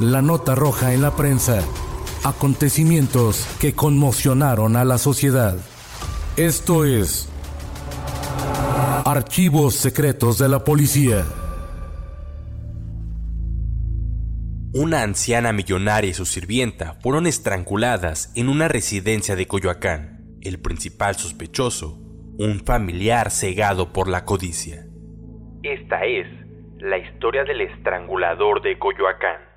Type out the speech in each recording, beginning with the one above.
La nota roja en la prensa. Acontecimientos que conmocionaron a la sociedad. Esto es Archivos Secretos de la Policía. Una anciana millonaria y su sirvienta fueron estranguladas en una residencia de Coyoacán. El principal sospechoso, un familiar cegado por la codicia. Esta es la historia del estrangulador de Coyoacán.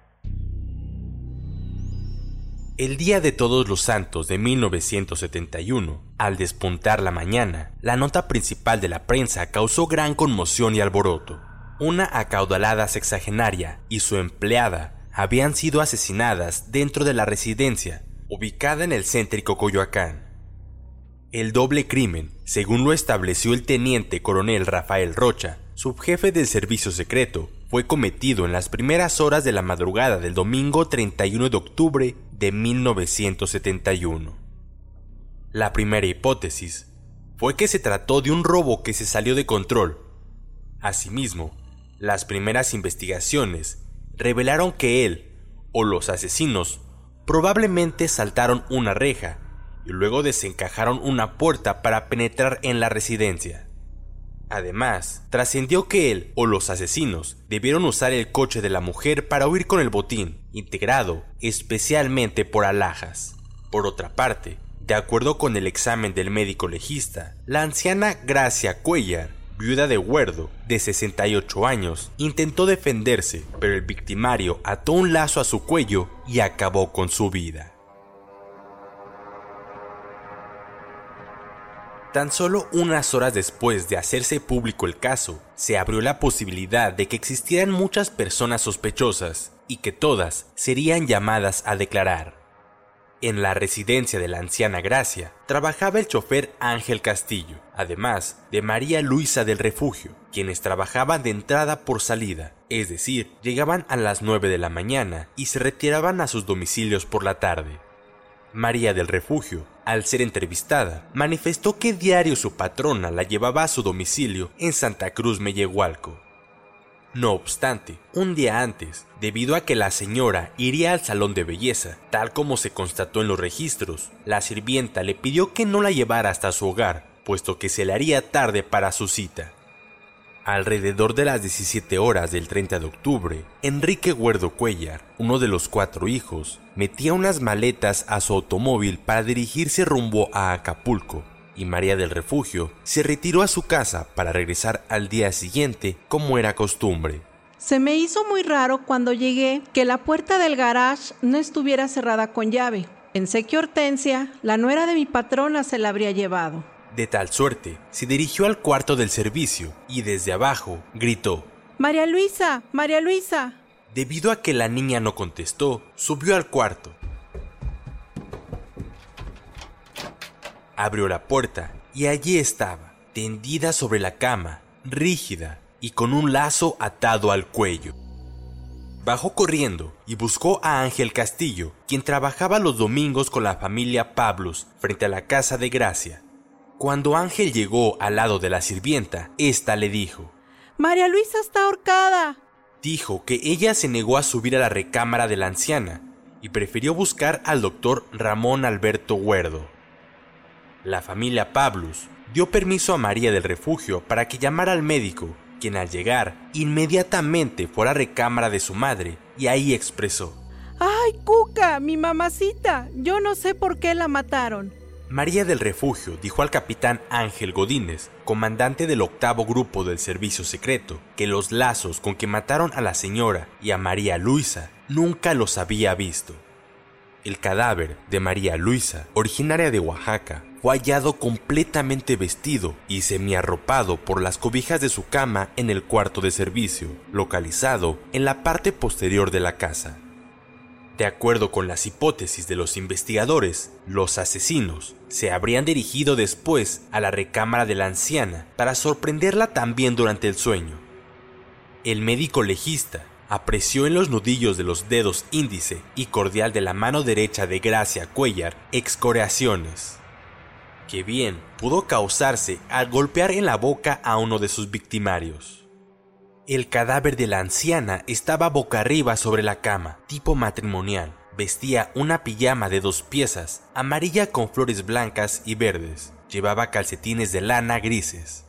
El día de Todos los Santos de 1971, al despuntar la mañana, la nota principal de la prensa causó gran conmoción y alboroto. Una acaudalada sexagenaria y su empleada habían sido asesinadas dentro de la residencia, ubicada en el céntrico Coyoacán. El doble crimen, según lo estableció el teniente coronel Rafael Rocha, subjefe del servicio secreto, fue cometido en las primeras horas de la madrugada del domingo 31 de octubre de 1971. La primera hipótesis fue que se trató de un robo que se salió de control. Asimismo, las primeras investigaciones revelaron que él o los asesinos probablemente saltaron una reja y luego desencajaron una puerta para penetrar en la residencia. Además, trascendió que él o los asesinos debieron usar el coche de la mujer para huir con el botín, integrado especialmente por alhajas. Por otra parte, de acuerdo con el examen del médico legista, la anciana Gracia Cuellar, viuda de Huerdo, de 68 años, intentó defenderse, pero el victimario ató un lazo a su cuello y acabó con su vida. Tan solo unas horas después de hacerse público el caso, se abrió la posibilidad de que existieran muchas personas sospechosas y que todas serían llamadas a declarar. En la residencia de la anciana Gracia trabajaba el chofer Ángel Castillo, además de María Luisa del Refugio, quienes trabajaban de entrada por salida, es decir, llegaban a las 9 de la mañana y se retiraban a sus domicilios por la tarde. María del Refugio, al ser entrevistada, manifestó que diario su patrona la llevaba a su domicilio en Santa Cruz Mellehualco. No obstante, un día antes, debido a que la señora iría al salón de belleza, tal como se constató en los registros, la sirvienta le pidió que no la llevara hasta su hogar, puesto que se le haría tarde para su cita. Alrededor de las 17 horas del 30 de octubre, Enrique Huerdo Cuellar, uno de los cuatro hijos, metía unas maletas a su automóvil para dirigirse rumbo a Acapulco, y María del Refugio se retiró a su casa para regresar al día siguiente como era costumbre. Se me hizo muy raro cuando llegué que la puerta del garage no estuviera cerrada con llave. Pensé que Hortensia, la nuera de mi patrona, se la habría llevado. De tal suerte, se dirigió al cuarto del servicio y desde abajo gritó. María Luisa, María Luisa. Debido a que la niña no contestó, subió al cuarto. Abrió la puerta y allí estaba, tendida sobre la cama, rígida y con un lazo atado al cuello. Bajó corriendo y buscó a Ángel Castillo, quien trabajaba los domingos con la familia Pablos frente a la casa de Gracia. Cuando Ángel llegó al lado de la sirvienta, ésta le dijo, María Luisa está ahorcada. Dijo que ella se negó a subir a la recámara de la anciana y prefirió buscar al doctor Ramón Alberto Huerdo. La familia Pablus dio permiso a María del Refugio para que llamara al médico, quien al llegar inmediatamente fue a la recámara de su madre y ahí expresó, ¡Ay, Cuca, mi mamacita! Yo no sé por qué la mataron. María del Refugio dijo al capitán Ángel Godínez, comandante del octavo grupo del servicio secreto, que los lazos con que mataron a la señora y a María Luisa nunca los había visto. El cadáver de María Luisa, originaria de Oaxaca, fue hallado completamente vestido y semiarropado por las cobijas de su cama en el cuarto de servicio, localizado en la parte posterior de la casa. De acuerdo con las hipótesis de los investigadores, los asesinos se habrían dirigido después a la recámara de la anciana para sorprenderla también durante el sueño. El médico legista apreció en los nudillos de los dedos índice y cordial de la mano derecha de Gracia Cuellar excoriaciones, que bien pudo causarse al golpear en la boca a uno de sus victimarios. El cadáver de la anciana estaba boca arriba sobre la cama, tipo matrimonial. Vestía una pijama de dos piezas, amarilla con flores blancas y verdes. Llevaba calcetines de lana grises.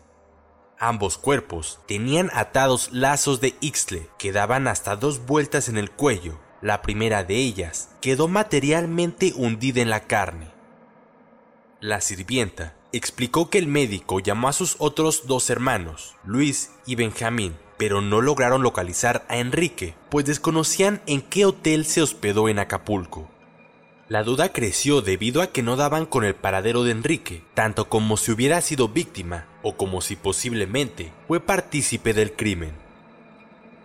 Ambos cuerpos tenían atados lazos de ixtle que daban hasta dos vueltas en el cuello. La primera de ellas quedó materialmente hundida en la carne. La sirvienta explicó que el médico llamó a sus otros dos hermanos, Luis y Benjamín, pero no lograron localizar a Enrique, pues desconocían en qué hotel se hospedó en Acapulco. La duda creció debido a que no daban con el paradero de Enrique, tanto como si hubiera sido víctima o como si posiblemente fue partícipe del crimen.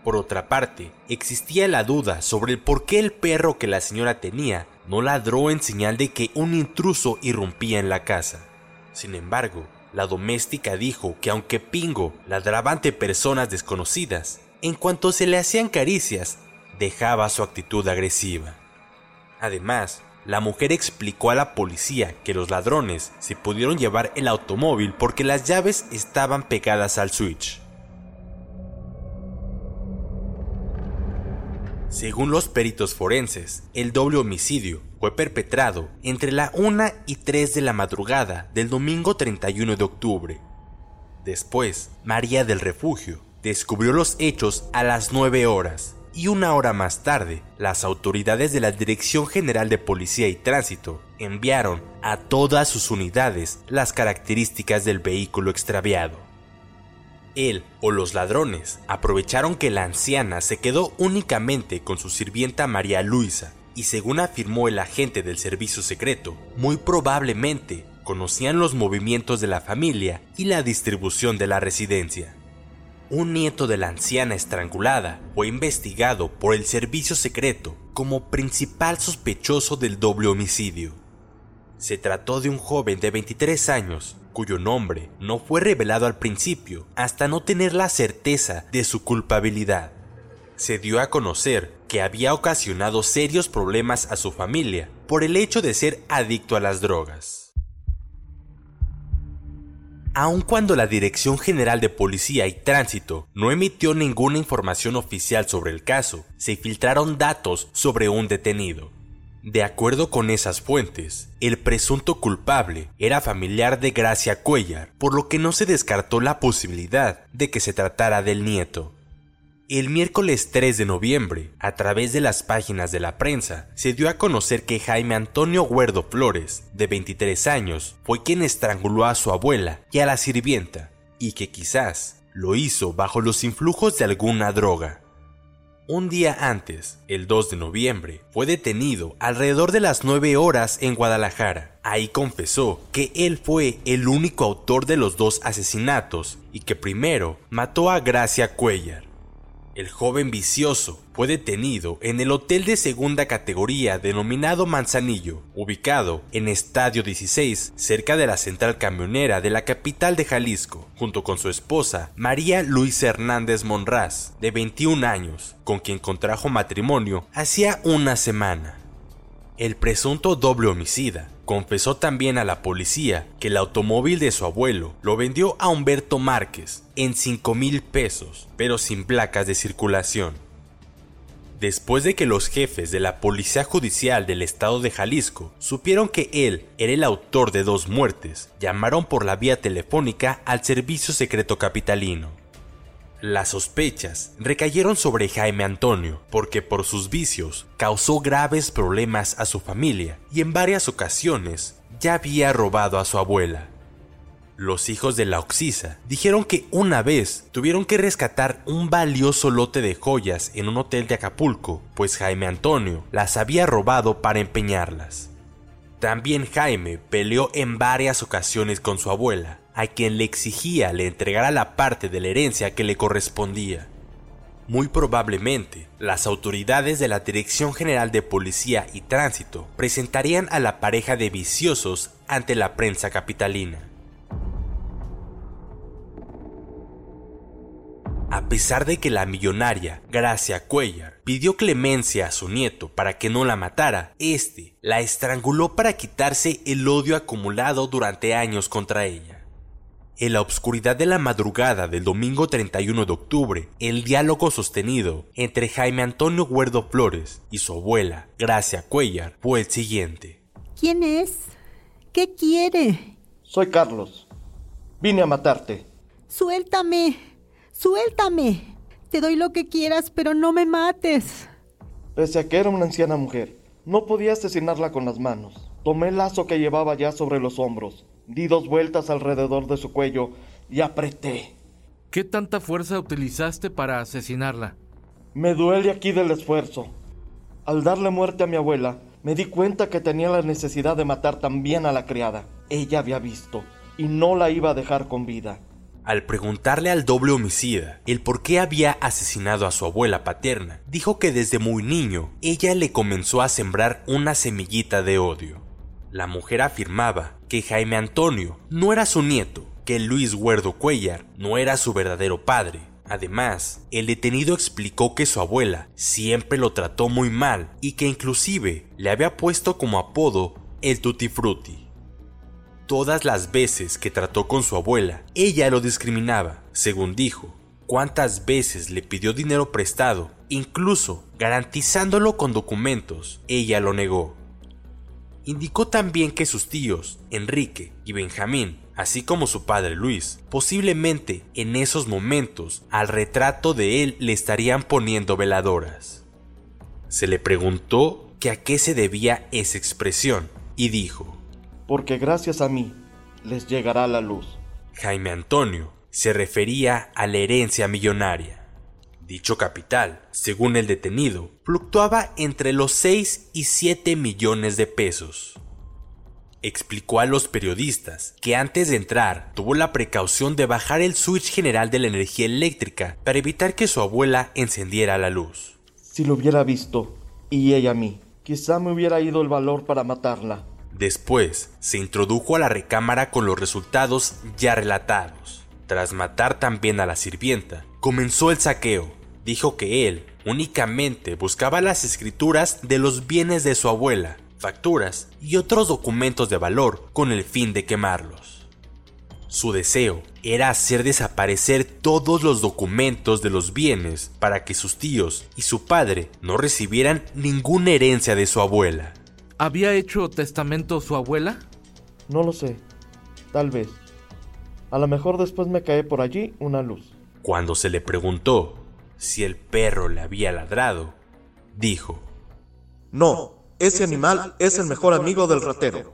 Por otra parte, existía la duda sobre el por qué el perro que la señora tenía no ladró en señal de que un intruso irrumpía en la casa. Sin embargo, la doméstica dijo que aunque Pingo ladraba ante personas desconocidas, en cuanto se le hacían caricias, dejaba su actitud agresiva. Además, la mujer explicó a la policía que los ladrones se pudieron llevar el automóvil porque las llaves estaban pegadas al switch. Según los peritos forenses, el doble homicidio fue perpetrado entre la 1 y 3 de la madrugada del domingo 31 de octubre. Después, María del Refugio descubrió los hechos a las 9 horas y una hora más tarde, las autoridades de la Dirección General de Policía y Tránsito enviaron a todas sus unidades las características del vehículo extraviado. Él o los ladrones aprovecharon que la anciana se quedó únicamente con su sirvienta María Luisa y según afirmó el agente del servicio secreto, muy probablemente conocían los movimientos de la familia y la distribución de la residencia. Un nieto de la anciana estrangulada fue investigado por el servicio secreto como principal sospechoso del doble homicidio. Se trató de un joven de 23 años cuyo nombre no fue revelado al principio hasta no tener la certeza de su culpabilidad. Se dio a conocer que había ocasionado serios problemas a su familia por el hecho de ser adicto a las drogas. Aun cuando la Dirección General de Policía y Tránsito no emitió ninguna información oficial sobre el caso, se filtraron datos sobre un detenido. De acuerdo con esas fuentes, el presunto culpable era familiar de Gracia Cuellar, por lo que no se descartó la posibilidad de que se tratara del nieto. El miércoles 3 de noviembre, a través de las páginas de la prensa, se dio a conocer que Jaime Antonio Huerdo Flores, de 23 años, fue quien estranguló a su abuela y a la sirvienta, y que quizás lo hizo bajo los influjos de alguna droga. Un día antes, el 2 de noviembre, fue detenido alrededor de las 9 horas en Guadalajara. Ahí confesó que él fue el único autor de los dos asesinatos y que primero mató a Gracia Cuellar el joven vicioso fue detenido en el hotel de segunda categoría denominado Manzanillo, ubicado en Estadio 16, cerca de la central camionera de la capital de Jalisco, junto con su esposa María Luisa Hernández Monraz, de 21 años, con quien contrajo matrimonio hacía una semana. El presunto doble homicida confesó también a la policía que el automóvil de su abuelo lo vendió a Humberto Márquez en 5 mil pesos, pero sin placas de circulación. Después de que los jefes de la Policía Judicial del Estado de Jalisco supieron que él era el autor de dos muertes, llamaron por la vía telefónica al Servicio Secreto Capitalino. Las sospechas recayeron sobre Jaime Antonio porque por sus vicios causó graves problemas a su familia y en varias ocasiones ya había robado a su abuela. Los hijos de la Oxisa dijeron que una vez tuvieron que rescatar un valioso lote de joyas en un hotel de Acapulco, pues Jaime Antonio las había robado para empeñarlas. También Jaime peleó en varias ocasiones con su abuela, a quien le exigía le entregara la parte de la herencia que le correspondía. Muy probablemente, las autoridades de la Dirección General de Policía y Tránsito presentarían a la pareja de viciosos ante la prensa capitalina. A pesar de que la millonaria Gracia Cuellar pidió clemencia a su nieto para que no la matara, este la estranguló para quitarse el odio acumulado durante años contra ella. En la obscuridad de la madrugada del domingo 31 de octubre, el diálogo sostenido entre Jaime Antonio Huerdo Flores y su abuela, Gracia Cuellar, fue el siguiente. ¿Quién es? ¿Qué quiere? Soy Carlos. Vine a matarte. Suéltame. Suéltame. Te doy lo que quieras, pero no me mates. Pese a que era una anciana mujer, no podía asesinarla con las manos. Tomé el lazo que llevaba ya sobre los hombros, di dos vueltas alrededor de su cuello y apreté. ¿Qué tanta fuerza utilizaste para asesinarla? Me duele aquí del esfuerzo. Al darle muerte a mi abuela, me di cuenta que tenía la necesidad de matar también a la criada. Ella había visto y no la iba a dejar con vida. Al preguntarle al doble homicida el por qué había asesinado a su abuela paterna, dijo que desde muy niño ella le comenzó a sembrar una semillita de odio. La mujer afirmaba que Jaime Antonio no era su nieto, que Luis Huerdo Cuellar no era su verdadero padre. Además, el detenido explicó que su abuela siempre lo trató muy mal y que inclusive le había puesto como apodo el Tutti Frutti. Todas las veces que trató con su abuela, ella lo discriminaba, según dijo. Cuántas veces le pidió dinero prestado, incluso garantizándolo con documentos, ella lo negó. Indicó también que sus tíos, Enrique y Benjamín, así como su padre Luis, posiblemente en esos momentos al retrato de él le estarían poniendo veladoras. Se le preguntó que a qué se debía esa expresión y dijo, porque gracias a mí les llegará la luz. Jaime Antonio se refería a la herencia millonaria. Dicho capital, según el detenido, fluctuaba entre los 6 y 7 millones de pesos. Explicó a los periodistas que antes de entrar tuvo la precaución de bajar el switch general de la energía eléctrica para evitar que su abuela encendiera la luz. Si lo hubiera visto, y ella a mí, quizá me hubiera ido el valor para matarla. Después, se introdujo a la recámara con los resultados ya relatados. Tras matar también a la sirvienta, comenzó el saqueo. Dijo que él únicamente buscaba las escrituras de los bienes de su abuela, facturas y otros documentos de valor con el fin de quemarlos. Su deseo era hacer desaparecer todos los documentos de los bienes para que sus tíos y su padre no recibieran ninguna herencia de su abuela. ¿Había hecho testamento su abuela? No lo sé. Tal vez. A lo mejor después me cae por allí una luz. Cuando se le preguntó si el perro le había ladrado, dijo, No, ese animal es el mejor amigo del ratero.